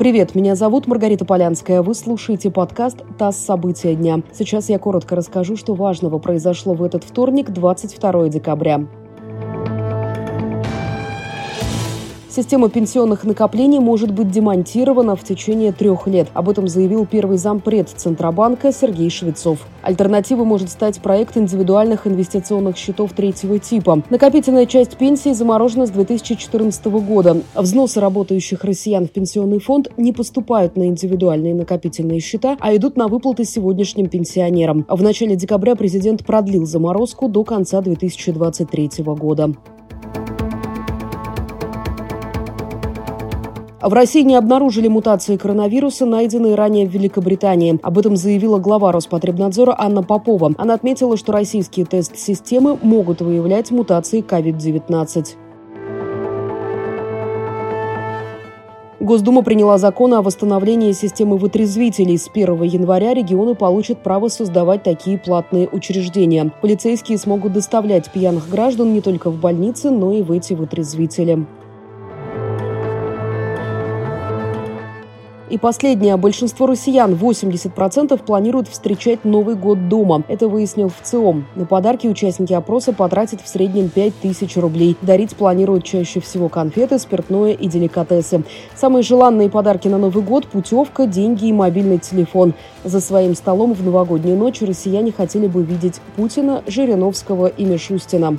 Привет, меня зовут Маргарита Полянская. Вы слушаете подкаст «ТАСС. События дня». Сейчас я коротко расскажу, что важного произошло в этот вторник, 22 декабря. Система пенсионных накоплений может быть демонтирована в течение трех лет. Об этом заявил первый зампред Центробанка Сергей Швецов. Альтернативой может стать проект индивидуальных инвестиционных счетов третьего типа. Накопительная часть пенсии заморожена с 2014 года. Взносы работающих россиян в пенсионный фонд не поступают на индивидуальные накопительные счета, а идут на выплаты сегодняшним пенсионерам. В начале декабря президент продлил заморозку до конца 2023 года. В России не обнаружили мутации коронавируса, найденные ранее в Великобритании. Об этом заявила глава Роспотребнадзора Анна Попова. Она отметила, что российские тест-системы могут выявлять мутации COVID-19. Госдума приняла закон о восстановлении системы вытрезвителей. С 1 января регионы получат право создавать такие платные учреждения. Полицейские смогут доставлять пьяных граждан не только в больницы, но и в эти вытрезвители. И последнее. Большинство россиян, 80%, планируют встречать Новый год дома. Это выяснил в ЦИОМ. На подарки участники опроса потратят в среднем 5 тысяч рублей. Дарить планируют чаще всего конфеты, спиртное и деликатесы. Самые желанные подарки на Новый год – путевка, деньги и мобильный телефон. За своим столом в новогоднюю ночь россияне хотели бы видеть Путина, Жириновского и Мишустина.